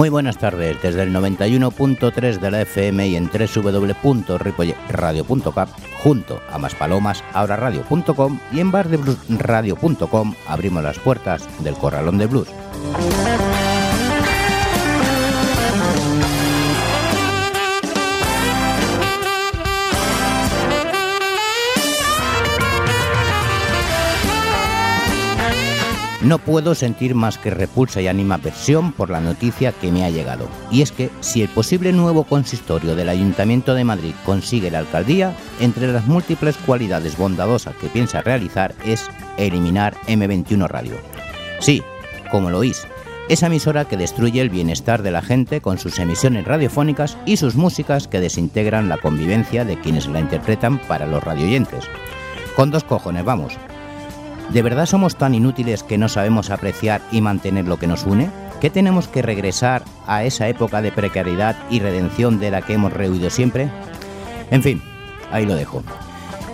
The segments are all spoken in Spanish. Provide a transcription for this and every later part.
Muy buenas tardes, desde el 91.3 de la FM y en www.ripoyradio.cap, junto a Maspalomas, ahora radio.com y en bardebluesradio.com abrimos las puertas del Corralón de Blues. No puedo sentir más que repulsa y animaversión por la noticia que me ha llegado. Y es que si el posible nuevo consistorio del Ayuntamiento de Madrid consigue la alcaldía, entre las múltiples cualidades bondadosas que piensa realizar es eliminar M21 Radio. Sí, como lo oís, esa emisora que destruye el bienestar de la gente con sus emisiones radiofónicas y sus músicas que desintegran la convivencia de quienes la interpretan para los radioyentes. Con dos cojones, vamos, ¿De verdad somos tan inútiles que no sabemos apreciar y mantener lo que nos une? ¿Qué tenemos que regresar a esa época de precariedad y redención de la que hemos rehuido siempre? En fin, ahí lo dejo.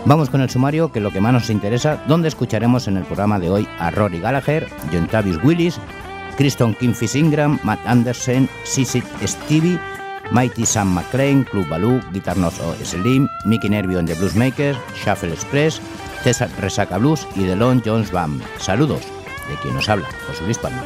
Vamos con el sumario, que es lo que más nos interesa, donde escucharemos en el programa de hoy a Rory Gallagher, John Tavis Willis, Kristen Kingfish Ingram, Matt Anderson, Sissy Stevie, Mighty Sam McLean, Club Baloo, Guitar o Slim, Mickey Nervio and the Bluesmakers, Shuffle Express, César Resaca Blues y The Long Jones Band. Saludos de quien nos habla, José Luis Palma.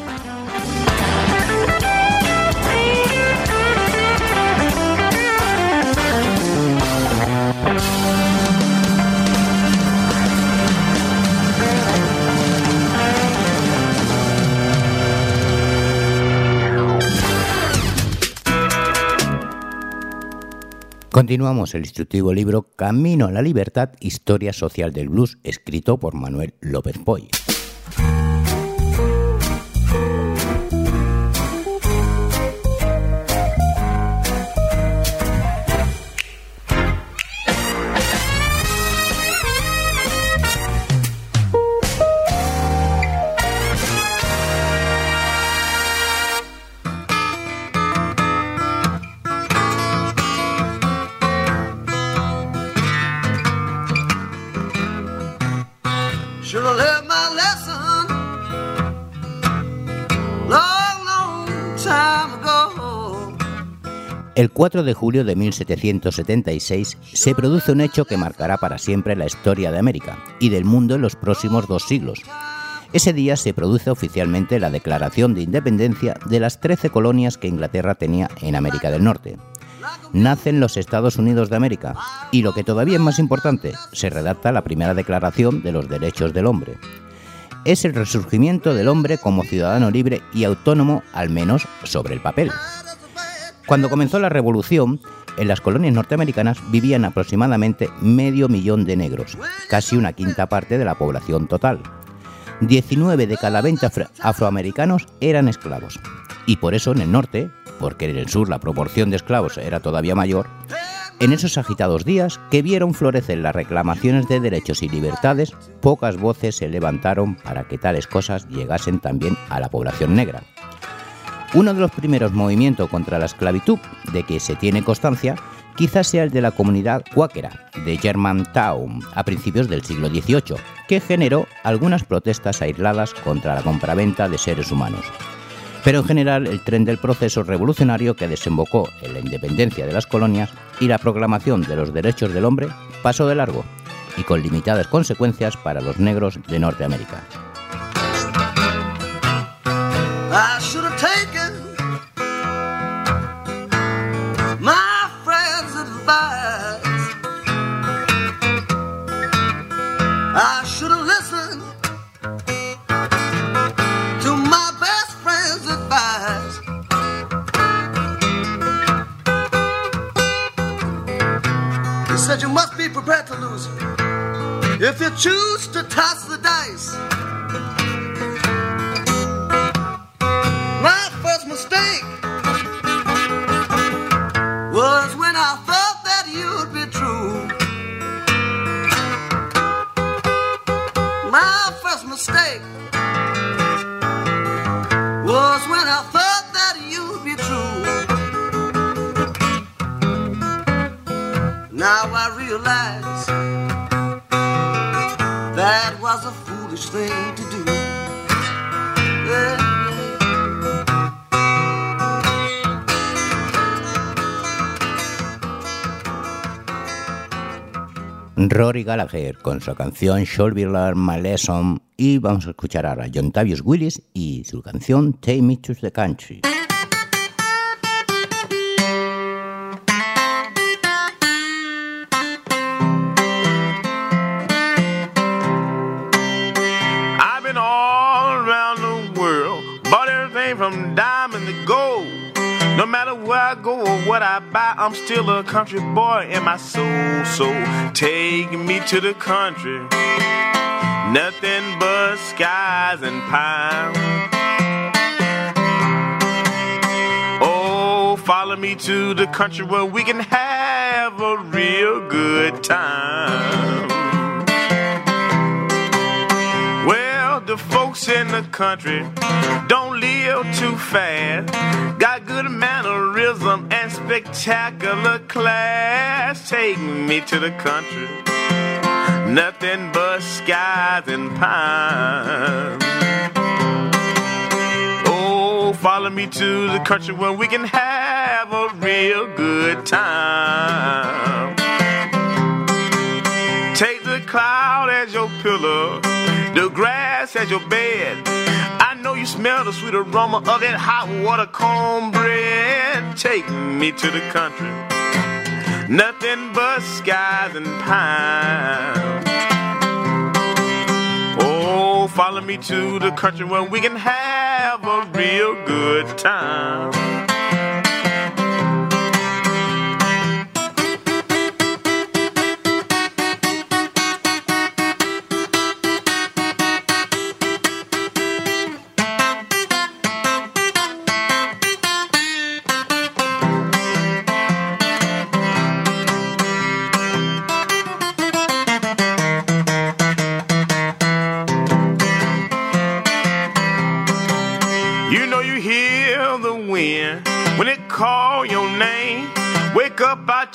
Continuamos el instructivo libro Camino a la Libertad, Historia Social del Blues, escrito por Manuel López Poy. El 4 de julio de 1776 se produce un hecho que marcará para siempre la historia de América y del mundo en los próximos dos siglos. Ese día se produce oficialmente la declaración de independencia de las 13 colonias que Inglaterra tenía en América del Norte. Nacen los Estados Unidos de América y lo que todavía es más importante, se redacta la primera declaración de los derechos del hombre. Es el resurgimiento del hombre como ciudadano libre y autónomo, al menos sobre el papel. Cuando comenzó la revolución, en las colonias norteamericanas vivían aproximadamente medio millón de negros, casi una quinta parte de la población total. 19 de cada 20 afroamericanos eran esclavos. Y por eso en el norte, porque en el sur la proporción de esclavos era todavía mayor, en esos agitados días que vieron florecer las reclamaciones de derechos y libertades, pocas voces se levantaron para que tales cosas llegasen también a la población negra. Uno de los primeros movimientos contra la esclavitud de que se tiene constancia quizás sea el de la comunidad cuáquera de Germantown a principios del siglo XVIII, que generó algunas protestas aisladas contra la compraventa de seres humanos. Pero en general el tren del proceso revolucionario que desembocó en la independencia de las colonias y la proclamación de los derechos del hombre pasó de largo y con limitadas consecuencias para los negros de Norteamérica. Said you must be prepared to lose. If you choose to toss the dice, my first mistake was when I thought that you'd be true. My first mistake Now I realize that was a foolish thing to do. Rory Gallagher con su canción Should Be Learn My Lesson y vamos a escuchar ahora a John Tavius Willis y su canción Take Me to the Country. Buy, I'm still a country boy in my soul. So take me to the country, nothing but skies and pine. Oh, follow me to the country where we can have a real good time. Folks in the country don't live too fast. Got good mannerism and spectacular class. Take me to the country. Nothing but skies and pines. Oh, follow me to the country where we can have a real good time. Take the cloud as your pillow, grass as your bed. I know you smell the sweet aroma of that hot water cornbread. Take me to the country, nothing but skies and pine. Oh, follow me to the country where we can have a real good time.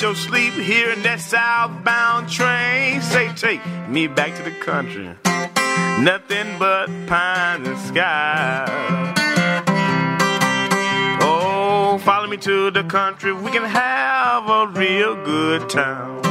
Your sleep hearing that southbound train. Say, take me back to the country. Nothing but pines and sky. Oh, follow me to the country. We can have a real good time.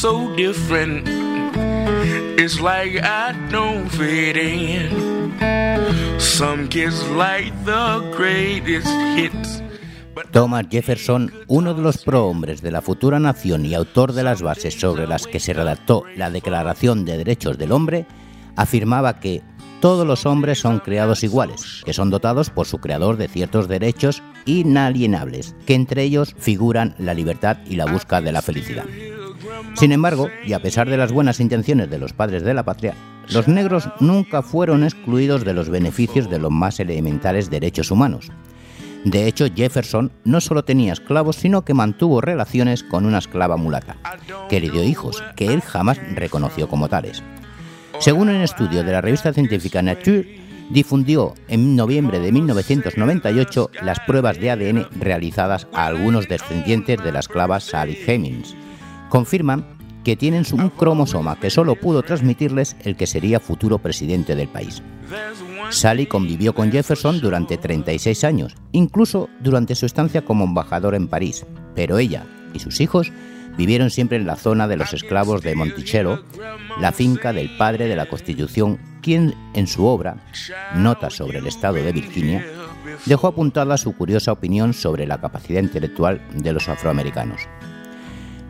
So different. It's like I don't fit in. Some kids like the greatest hits. Thomas Jefferson, uno de los prohombres de la futura nación y autor de las bases sobre las que se redactó la Declaración de Derechos del Hombre, afirmaba que todos los hombres son creados iguales, que son dotados por su creador de ciertos derechos inalienables, que entre ellos figuran la libertad y la búsqueda de la felicidad. Sin embargo, y a pesar de las buenas intenciones de los padres de la patria, los negros nunca fueron excluidos de los beneficios de los más elementales derechos humanos. De hecho, Jefferson no solo tenía esclavos, sino que mantuvo relaciones con una esclava mulata, que le dio hijos, que él jamás reconoció como tales. Según un estudio de la revista científica Nature, difundió en noviembre de 1998 las pruebas de ADN realizadas a algunos descendientes de la esclava Sally Hemings. Confirman que tienen un cromosoma que solo pudo transmitirles el que sería futuro presidente del país. Sally convivió con Jefferson durante 36 años, incluso durante su estancia como embajador en París, pero ella y sus hijos vivieron siempre en la zona de los esclavos de Monticello, la finca del padre de la Constitución, quien en su obra, Notas sobre el Estado de Virginia, dejó apuntada su curiosa opinión sobre la capacidad intelectual de los afroamericanos.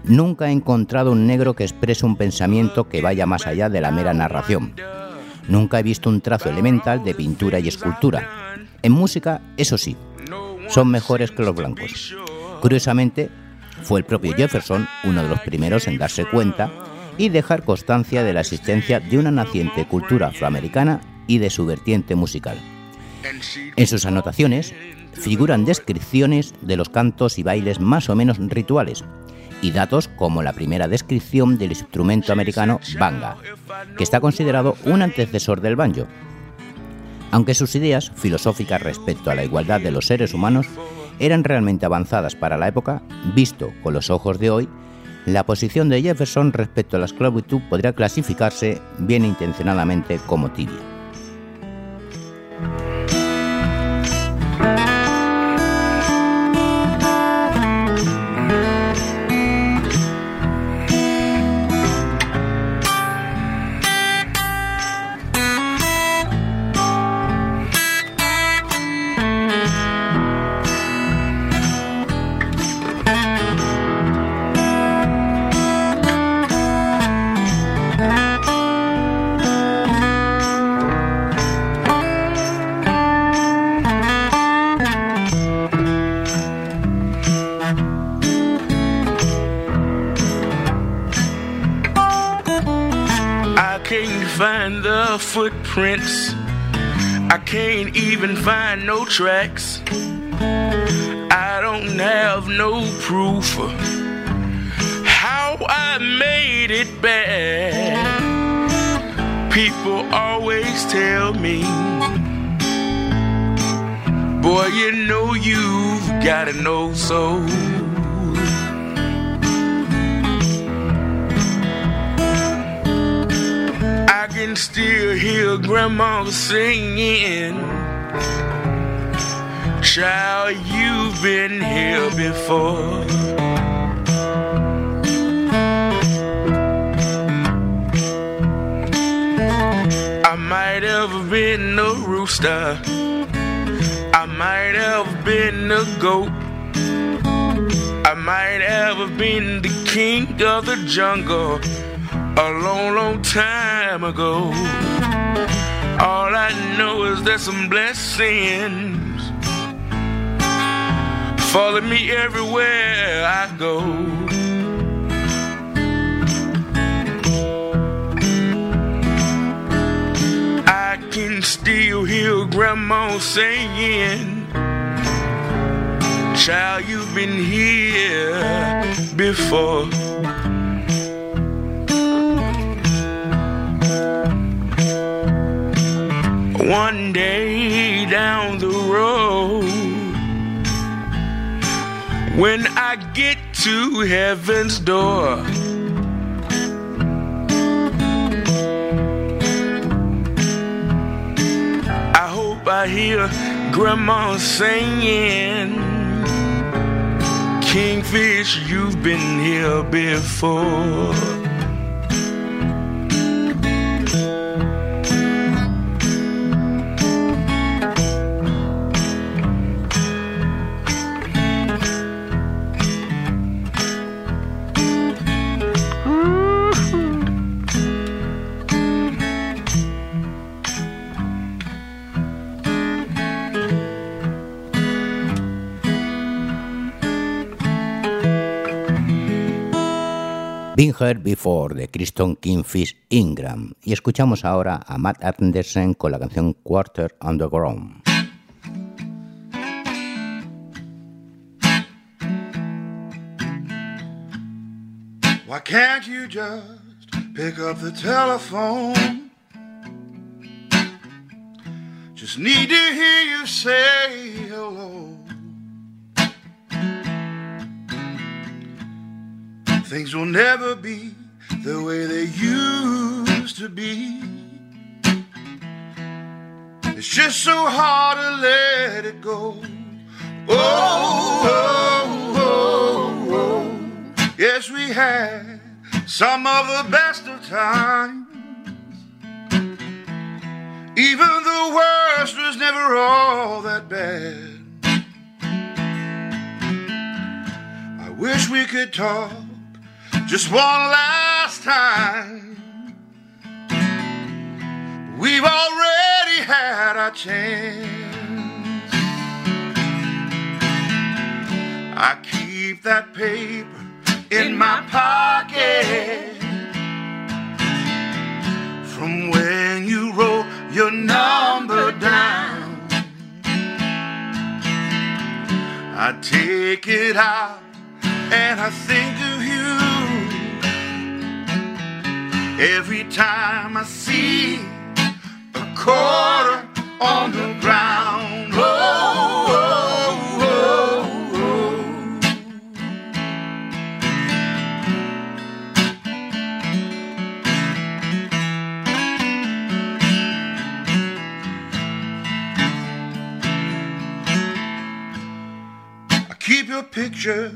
Nunca he encontrado un negro que exprese un pensamiento que vaya más allá de la mera narración. Nunca he visto un trazo elemental de pintura y escultura. En música, eso sí, son mejores que los blancos. Curiosamente, Fue el propio Jefferson uno de los primeros en darse cuenta y dejar constancia de la existencia de una naciente cultura afroamericana y de su vertiente musical. En sus anotaciones figuran descripciones de los cantos y bailes más o menos rituales y datos como la primera descripción del instrumento americano banga, que está considerado un antecesor del banjo. Aunque sus ideas filosóficas respecto a la igualdad de los seres humanos eran realmente avanzadas para la época, visto con los ojos de hoy, la posición de Jefferson respecto a la esclavitud podría clasificarse bien intencionadamente como tibia. Footprints. I can't even find no tracks. I don't have no proof of how I made it back. People always tell me, boy, you know you've got to know so. Can still hear grandma singing. Child, you've been here before. I might have been a rooster. I might have been a goat. I might have been the king of the jungle a long, long time ago. All I know is there's some blessings follow me everywhere I go. I can still hear Grandma saying, Child, you've been here before. One day down the road when I get to heaven's door. I hope I hear grandma singing Kingfish, you've been here before. Been Heard Before de Kristen Kingfish Ingram. Y escuchamos ahora a Matt Anderson con la canción Quarter Underground. Why can't you just pick up the telephone? Just need to hear you say hello. Things will never be the way they used to be. It's just so hard to let it go. Oh, oh, oh, oh. Yes, we had some of the best of times. Even the worst was never all that bad. I wish we could talk just one last time. We've already had our chance. I keep that paper in my pocket from when you wrote your number down. I take it out and I think of every time I see a quarter on the ground. Oh, oh, oh, oh. I keep your picture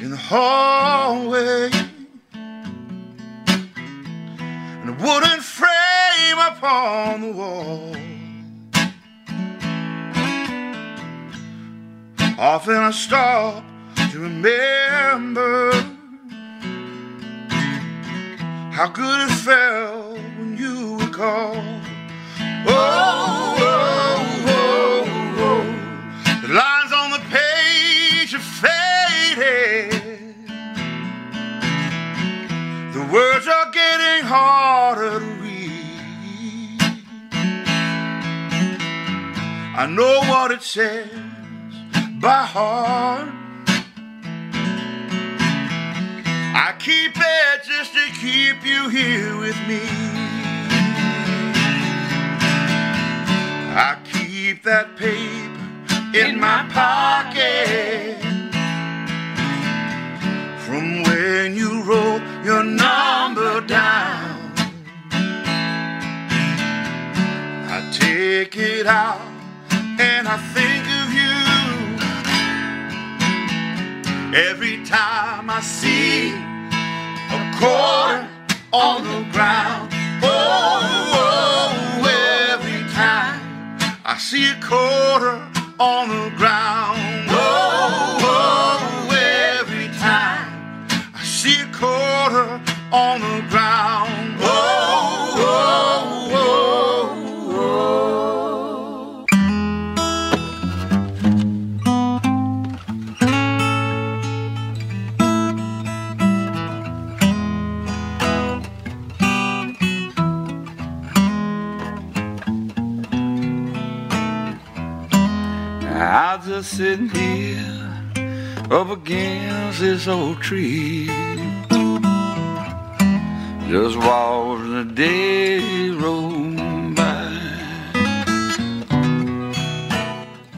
in the hallway the wall. Often I stop to remember how good it felt when you would call. Oh, oh, oh, oh. The lines on the page are faded. The words are getting harder I know what it says by heart. I keep it just to keep you here with me. I keep that paper in my pocket from when you wrote your number down. I take it out and I think of you every time I see a quarter on the ground. Oh, oh, every time I see a quarter on the ground. Against old tree. Just the day.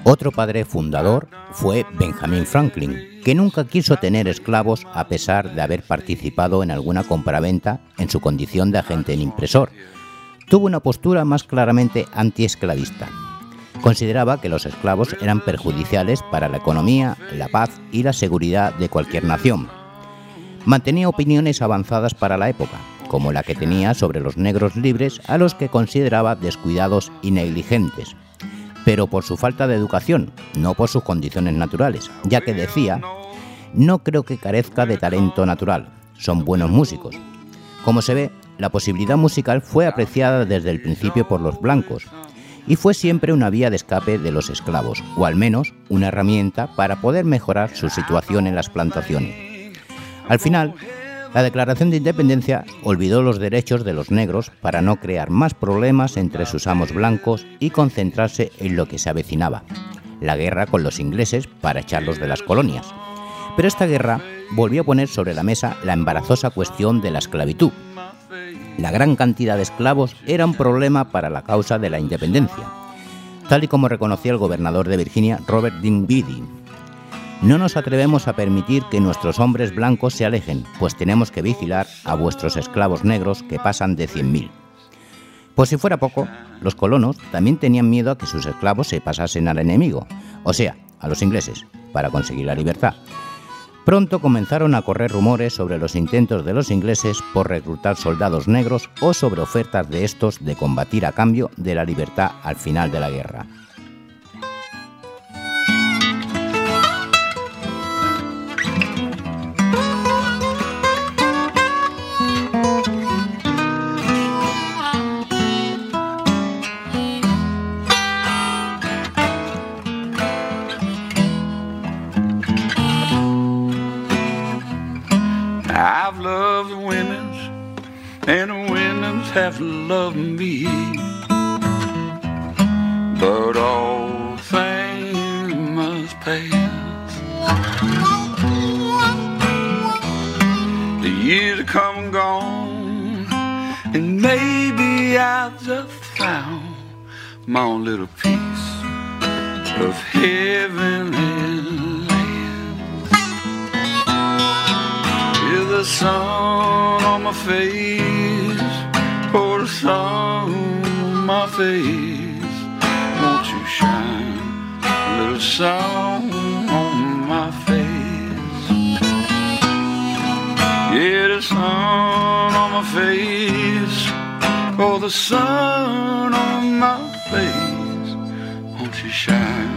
Otro padre fundador fue Benjamin Franklin, que nunca quiso tener esclavos a pesar de haber participado en alguna compraventa en su condición de agente en impresor. Tuvo una postura más claramente antiesclavista. Consideraba que los esclavos eran perjudiciales para la economía, la paz y la seguridad de cualquier nación. Mantenía opiniones avanzadas para la época, como la que tenía sobre los negros libres a los que consideraba descuidados y negligentes, pero por su falta de educación, no por sus condiciones naturales, ya que decía, no creo que carezca de talento natural, son buenos músicos. Como se ve, la posibilidad musical fue apreciada desde el principio por los blancos, y fue siempre una vía de escape de los esclavos, o al menos una herramienta para poder mejorar su situación en las plantaciones. Al final, la Declaración de Independencia olvidó los derechos de los negros para no crear más problemas entre sus amos blancos y concentrarse en lo que se avecinaba, la guerra con los ingleses para echarlos de las colonias. Pero esta guerra volvió a poner sobre la mesa la embarazosa cuestión de la esclavitud. La gran cantidad de esclavos era un problema para la causa de la independencia, tal y como reconocía el gobernador de Virginia, Robert Dinwiddie. No nos atrevemos a permitir que nuestros hombres blancos se alejen, pues tenemos que vigilar a vuestros esclavos negros que pasan de 100.000. Por si fuera poco, los colonos también tenían miedo a que sus esclavos se pasasen al enemigo, o sea, a los ingleses, para conseguir la libertad. Pronto comenzaron a correr rumores sobre los intentos de los ingleses por reclutar soldados negros o sobre ofertas de estos de combatir a cambio de la libertad al final de la guerra. Love me. But all things must pass. The years have come and gone, and maybe I've just found my own little piece of heavenly land. Is the sun on my face, sun on my face? Won't you shine a little sun on my face? Yeah, the sun on my face, or the sun on my face. Won't you shine?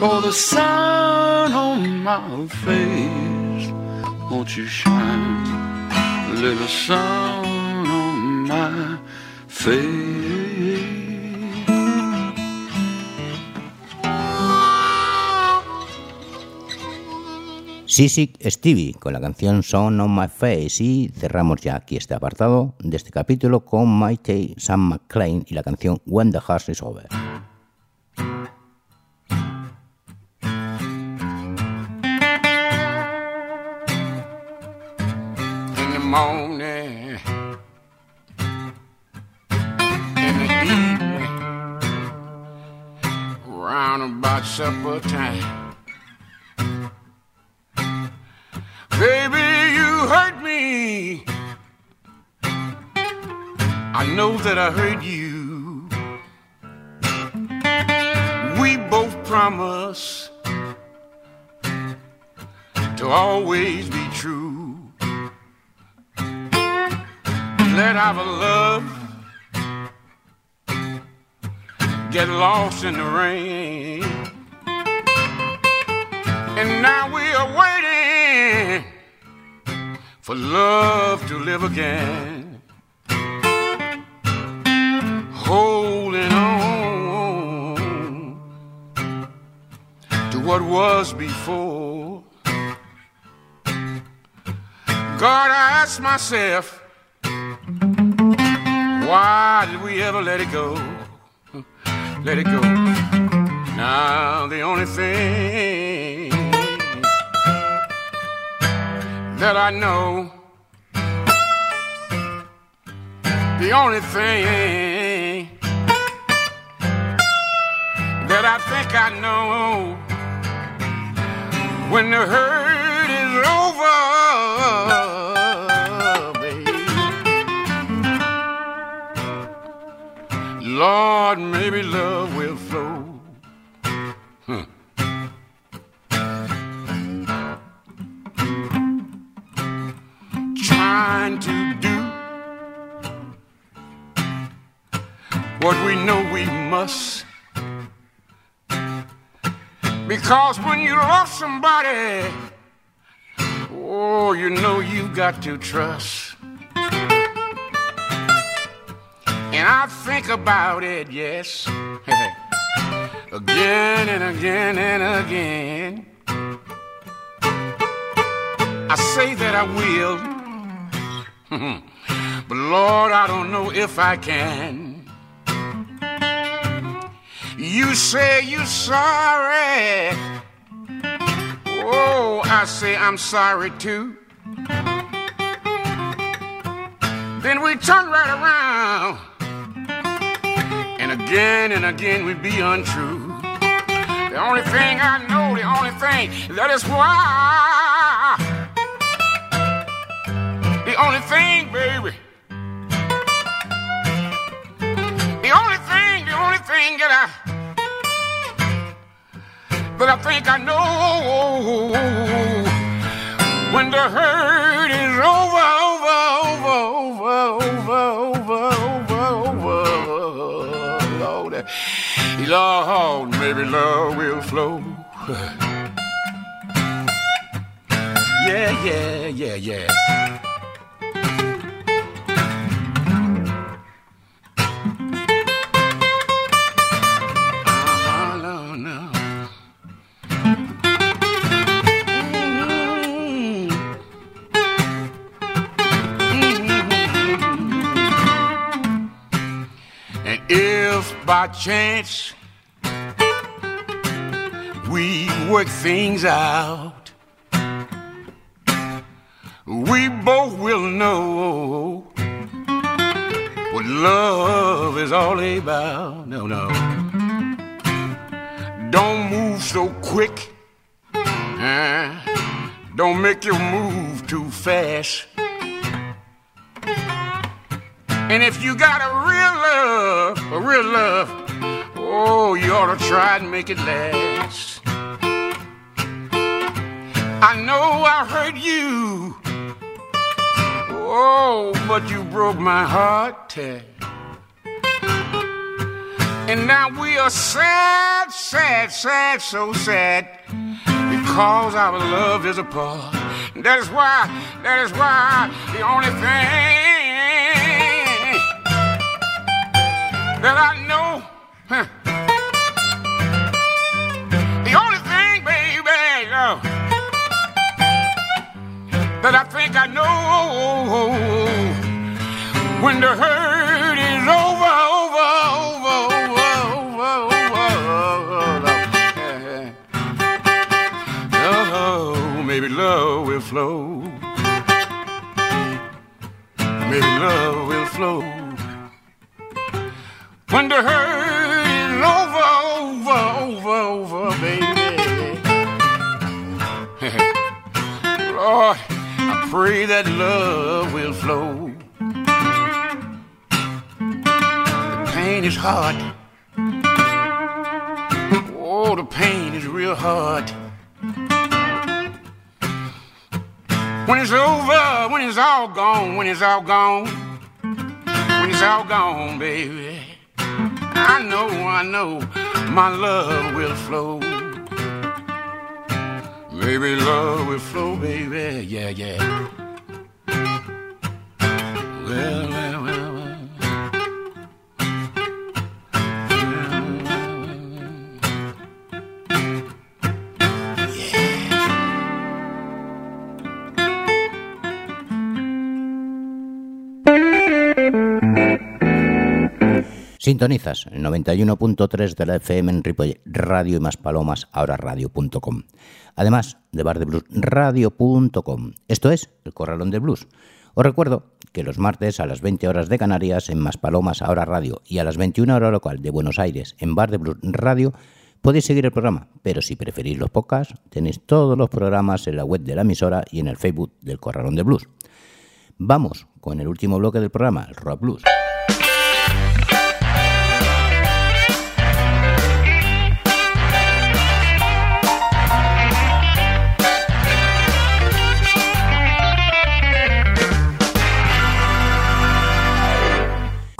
The sun on my face. Won't you shine? A little sun on my face. Sissy Stevie con la canción Song on My Face y cerramos ya aquí este apartado de este capítulo con Maite Sam McClain y la canción When the Heart is Over. Morning, in the evening, round about supper time. Baby, you hurt me. I know that I hurt you. We both promise to always be true. Let our love get lost in the rain. And now we are waiting for love to live again. Holding on to what was before. God, I ask myself, why did we ever let it go? Let it go. Now, the only thing that I know, the only thing that I think I know, when the hurt Lord, maybe love will flow. Huh. Trying to do what we know we must. Because when you love somebody, oh, you know you got to trust. And I think about it, yes, again and again and again. I say that I will, but Lord, I don't know if I can. You say you're sorry. Oh, I say I'm sorry too. Then we turn right around. Again and again we'd be untrue. The only thing I know, the only thing that is why. The only thing, baby. The only thing, the only thing that I that I think I know when the hurt is over, over, over, over, over, Lord, maybe love will flow. yeah, yeah, yeah, yeah. Uh-huh, mm-hmm. Mm-hmm. by chance we work things out, we both will know what love is all about. No, no. Don't move so quick. Don't make your move too fast. And if you got a real love, a real love, oh, you ought to try and make it last. I know I hurt you. Oh, but you broke my heart, Ted. And now we are sad, sad, sad, so sad because our love is apart. That is why, that is why the only thing that I know, huh, that I think I know when the hurt is over, over, over, over, over. Oh, maybe love will flow. Maybe love will flow. When the hurt is over, over, over, over, baby. Lord, pray that love will flow. The pain is hard. Oh, the pain is real hard. When it's over, when it's all gone, when it's all gone, when it's all gone, baby. I know, I know, my love will flow. Baby, love will flow, baby, yeah, yeah. Well. Sintonizas el 91.3 de la FM en Ripoll Radio y más palomas, ahora radio.com. Además de bardebluesradio.com. Esto es el Corralón del Blues. Os recuerdo que los martes a las 20 horas de Canarias en Más Palomas, ahora radio, y a las 21 horas local de Buenos Aires en Bar de Blues Radio, podéis seguir el programa. Pero si preferís los podcasts, tenéis todos los programas en la web de la emisora y en el Facebook del Corralón de Blues. Vamos con el último bloque del programa, el Rock Blues.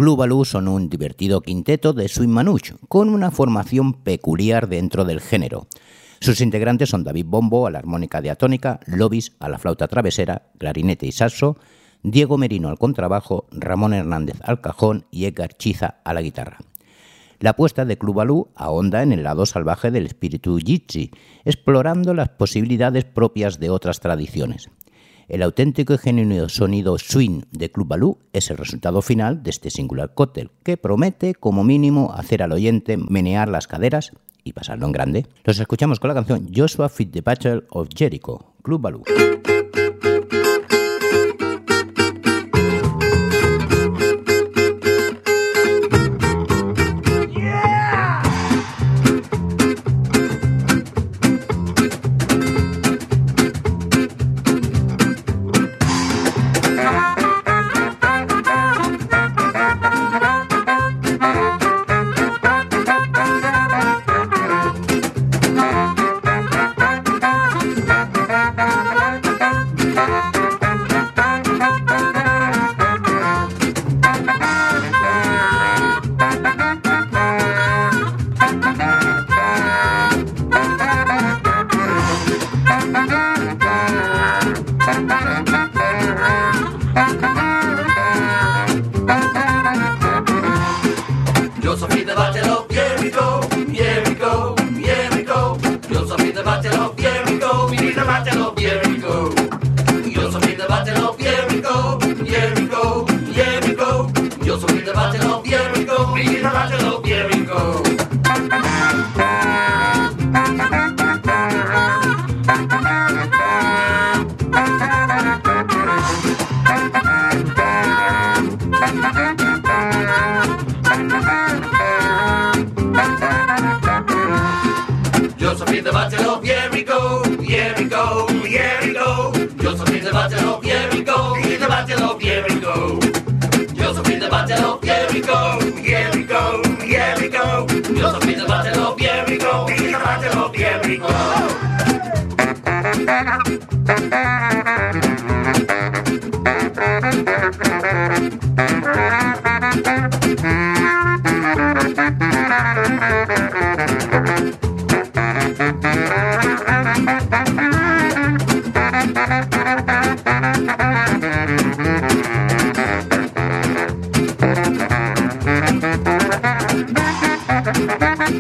Club Baloo son un divertido quinteto de swing manouche, con una formación peculiar dentro del género. Sus integrantes son David Bombo a la armónica diatónica, Lobis a la flauta travesera, clarinete y saxo, Diego Merino al contrabajo, Ramón Hernández al cajón y Edgar Chiza a la guitarra. La apuesta de Club Baloo ahonda en el lado salvaje del espíritu Jitsi, explorando las posibilidades propias de otras tradiciones. El auténtico y genuino sonido swing de Club Baloo es el resultado final de este singular cóctel, que promete como mínimo hacer al oyente menear las caderas y pasarlo en grande. Los escuchamos con la canción Joshua Fit the Battle of Jericho, Club Baloo.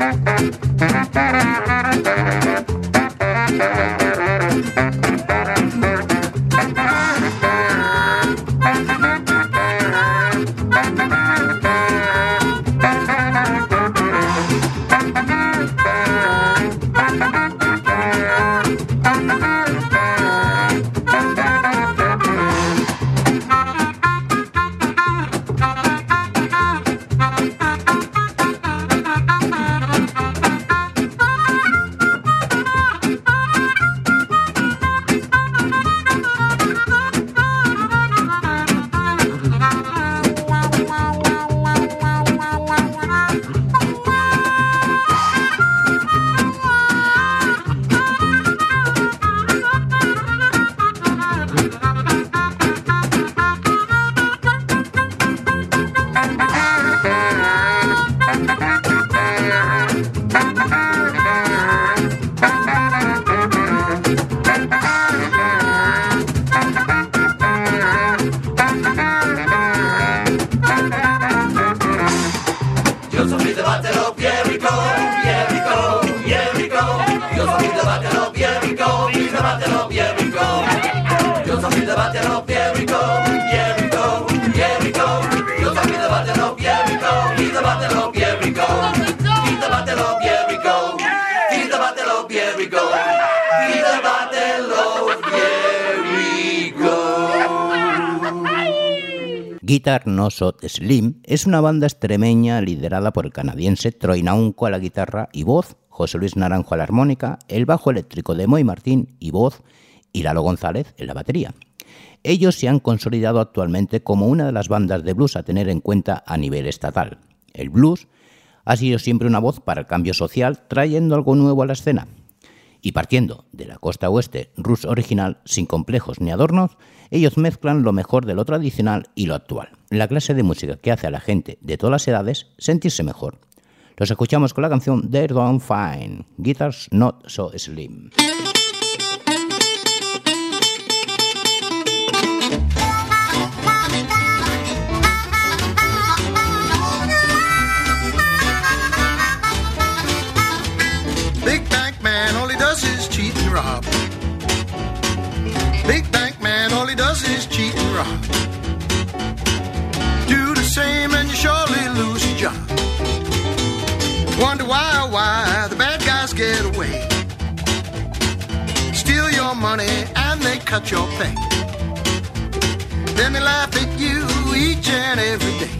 Thank you. Shot Slim es una banda extremeña liderada por el canadiense Troy Naunco a la guitarra y voz, José Luis Naranjo a la armónica, el bajo eléctrico de Moy Martín y voz, y Lalo González en la batería. Ellos se han consolidado actualmente como una de las bandas de blues a tener en cuenta a nivel estatal. El blues ha sido siempre una voz para el cambio social, trayendo algo nuevo a la escena. Y partiendo de la costa oeste ruso original, sin complejos ni adornos, ellos mezclan lo mejor de lo tradicional y lo actual. La clase de música que hace a la gente de todas las edades sentirse mejor. Los escuchamos con la canción They're Done Fine, Guitars Not So Slim. Big bank man, all he does is cheat and rob. Big bank man, all he does is cheat and rob. Wonder why, oh why the bad guys get away. Steal your money and they cut your pay. Then they laugh at you each and every day.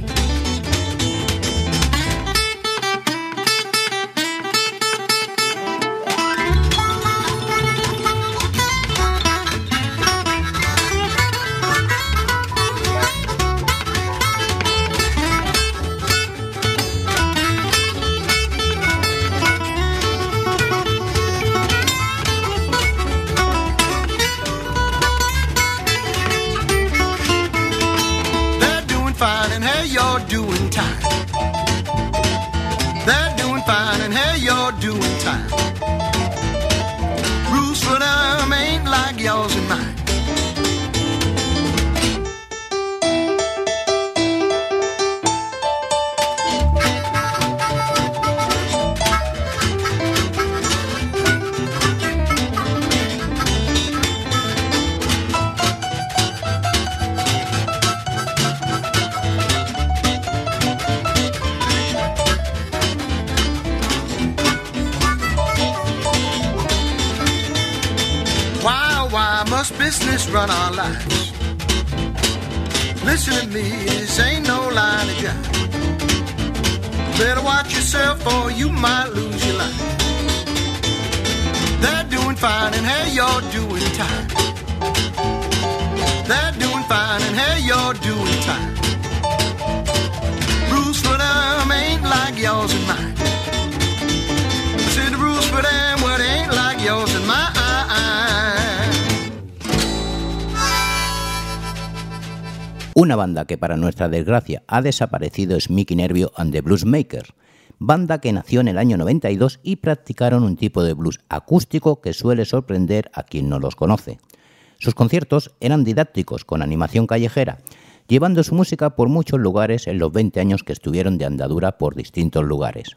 You're doing time. Rules for them ain't like yours and mine. you your time. For for ain't. Una banda que para nuestra desgracia ha desaparecido es Mickey Nervio and the Bluesmakers, banda que nació en el año 92 y practicaron un tipo de blues acústico que suele sorprender a quien no los conoce. Sus conciertos eran didácticos con animación callejera, llevando su música por muchos lugares en los 20 años que estuvieron de andadura por distintos lugares.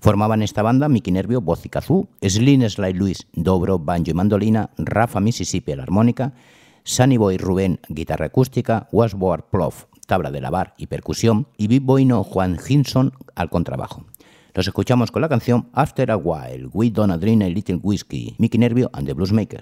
Formaban esta banda Mickey Nervio, voz y kazoo, Slin Sly Luis, dobro, banjo y mandolina, Rafa Mississippi, la armónica, Sunny Boy Rubén, guitarra acústica, Washboard Plough, tabla de lavar y percusión, y Big Boy No Juan Hinson al contrabajo. Los escuchamos con la canción After a While, We Donna Drink a Little Whiskey, Mickey Nervio and the Bluesmakers.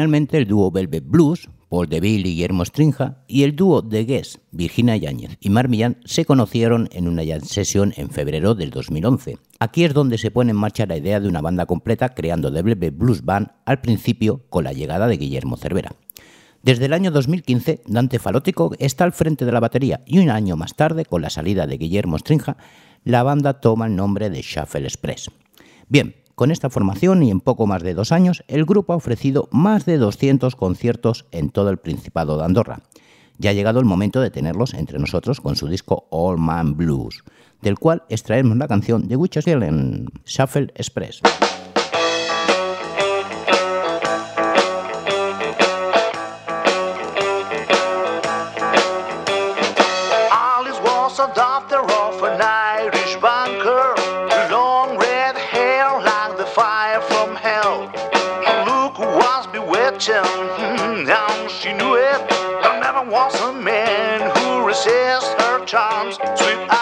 Originalmente el dúo Velvet Blues, Paul DeVille y Guillermo Strinja, y el dúo The Guess, Virginia Yáñez y Mar Millán, se conocieron en una jam session en febrero del 2011. Aquí es donde se pone en marcha la idea de una banda completa creando The Velvet Blues Band al principio con la llegada de Guillermo Cervera. Desde el año 2015, Dante Falótico está al frente de la batería y un año más tarde, con la salida de Guillermo Strinja, la banda toma el nombre de Shuffle Express. Bien, con esta formación y en poco más de dos años, el grupo ha ofrecido más de 200 conciertos en todo el Principado de Andorra. Ya ha llegado el momento de tenerlos entre nosotros con su disco All Man Blues, del cual extraemos la canción de Witches en Shuffle Express. Hmm, now she knew it. There never was a man who resists her charms. Sweet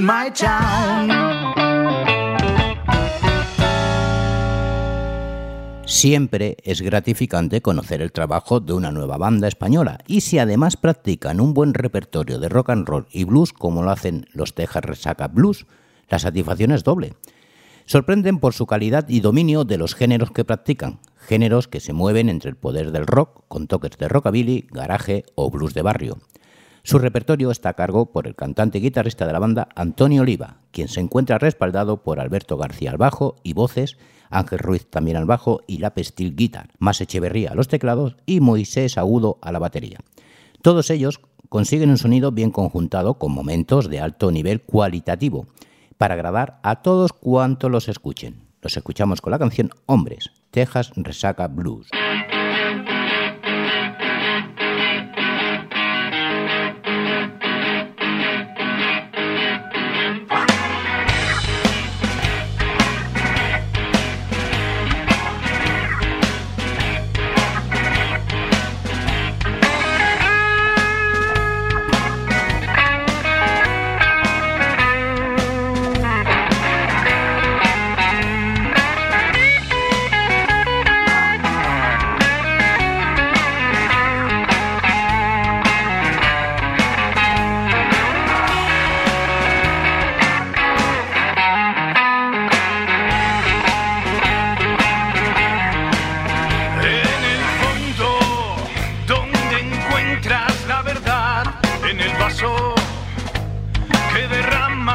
my. Siempre es gratificante conocer el trabajo de una nueva banda española y si además practican un buen repertorio de rock and roll y blues como lo hacen los Texas Resaca Blues, la satisfacción es doble. Sorprenden por su calidad y dominio de los géneros que practican, géneros que se mueven entre el poder del rock con toques de rockabilly, garaje o blues de barrio. Su repertorio está a cargo por el cantante y guitarrista de la banda Antonio Oliva, quien se encuentra respaldado por Alberto García al bajo y voces, Ángel Ruiz también al bajo y la Pestil Guitar, Más Echeverría a los teclados y Moisés Agudo a la batería. Todos ellos consiguen un sonido bien conjuntado con momentos de alto nivel cualitativo para agradar a todos cuantos los escuchen. Los escuchamos con la canción Hombres, Texas Resaca Blues.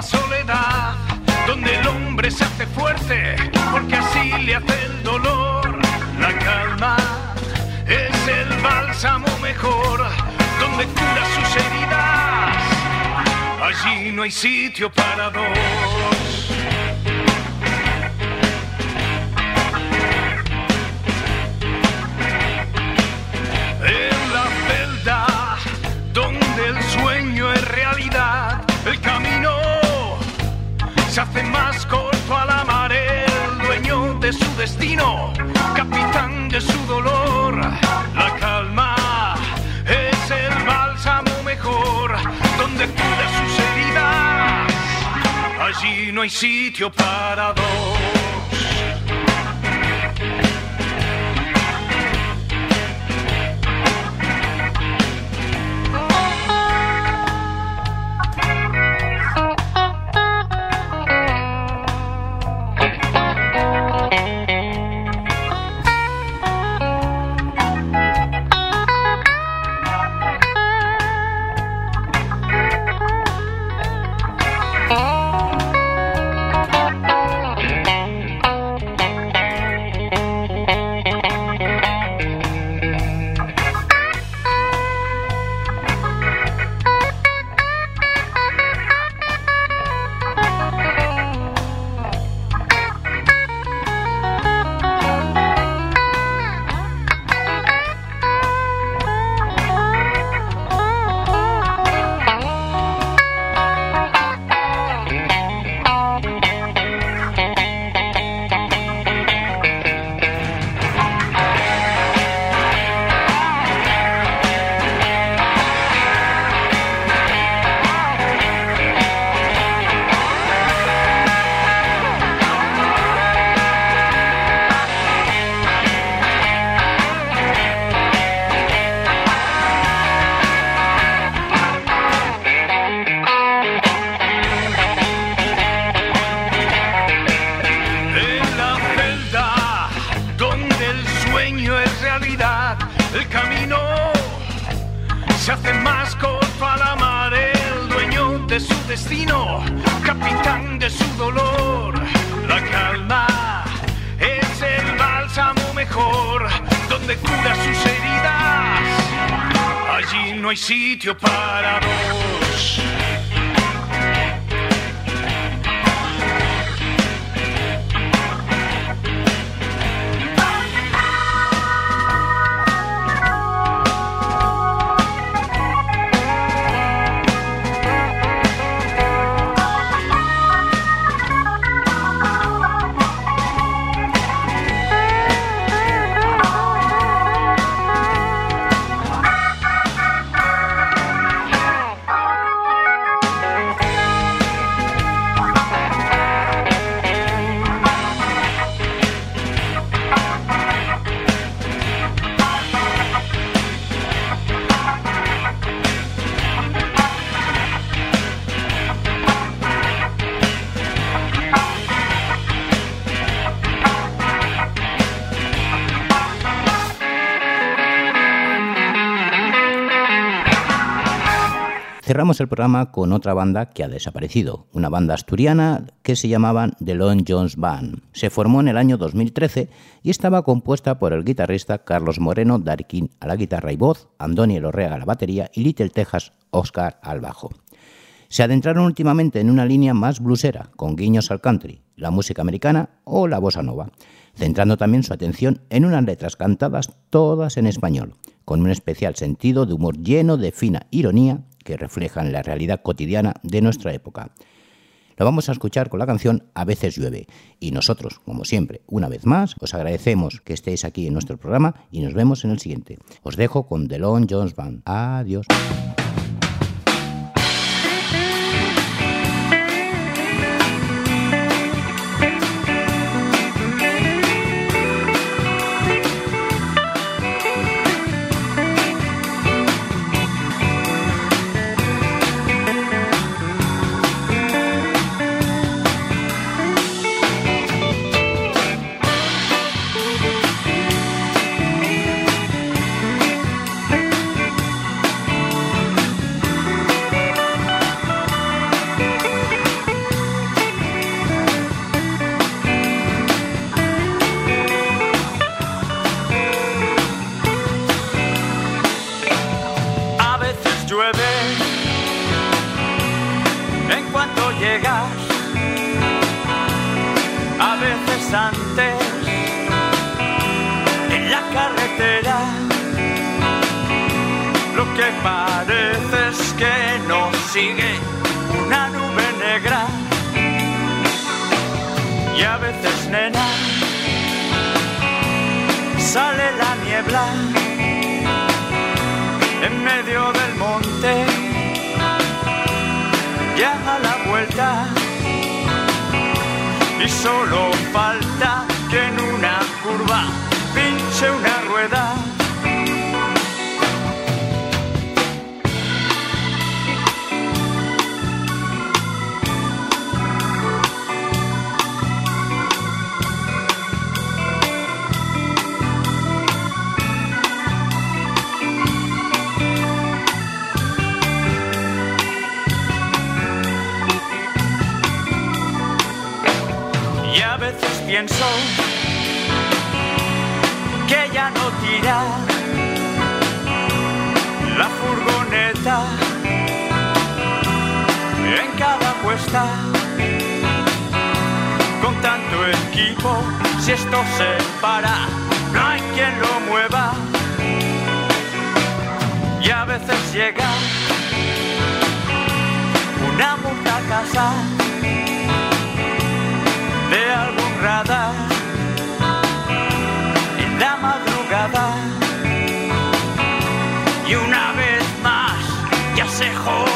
Soledad, donde el hombre se hace fuerte, porque así le hace el dolor. La calma es el bálsamo mejor, donde cura sus heridas. Allí no hay sitio para dos. Se hace más corto a la mar, el dueño de su destino, capitán de su dolor. La calma es el bálsamo mejor, donde cura sus heridas. Allí no hay sitio para dos. Cerramos el programa con otra banda que ha desaparecido, una banda asturiana que se llamaban The Lone Jones Band. Se formó en el año 2013 y estaba compuesta por el guitarrista Carlos Moreno Darkin a la guitarra y voz, Andoni Lorrea a la batería y Little Texas Oscar al bajo. Se adentraron últimamente en una línea más bluesera, con guiños al country, la música americana o la bossa nova, centrando también su atención en unas letras cantadas todas en español, con un especial sentido de humor lleno de fina ironía que reflejan la realidad cotidiana de nuestra época. Lo vamos a escuchar con la canción A veces llueve. Y nosotros, como siempre, una vez más, os agradecemos que estéis aquí en nuestro programa y nos vemos en el siguiente. Os dejo con The Lone Jones Band. Adiós. Veces antes en la carretera. Lo que parece es que nos sigue una nube negra. Y a veces nena sale la niebla en medio del monte. Ya a la vuelta y solo falta que en una curva pinche una rueda pienso que ya no tira. La furgoneta en cada puesta con tanto equipo si esto se para no hay quien lo mueva. Y a veces llega una multa a casa de algún en la madrugada. Y una vez más ya se jodió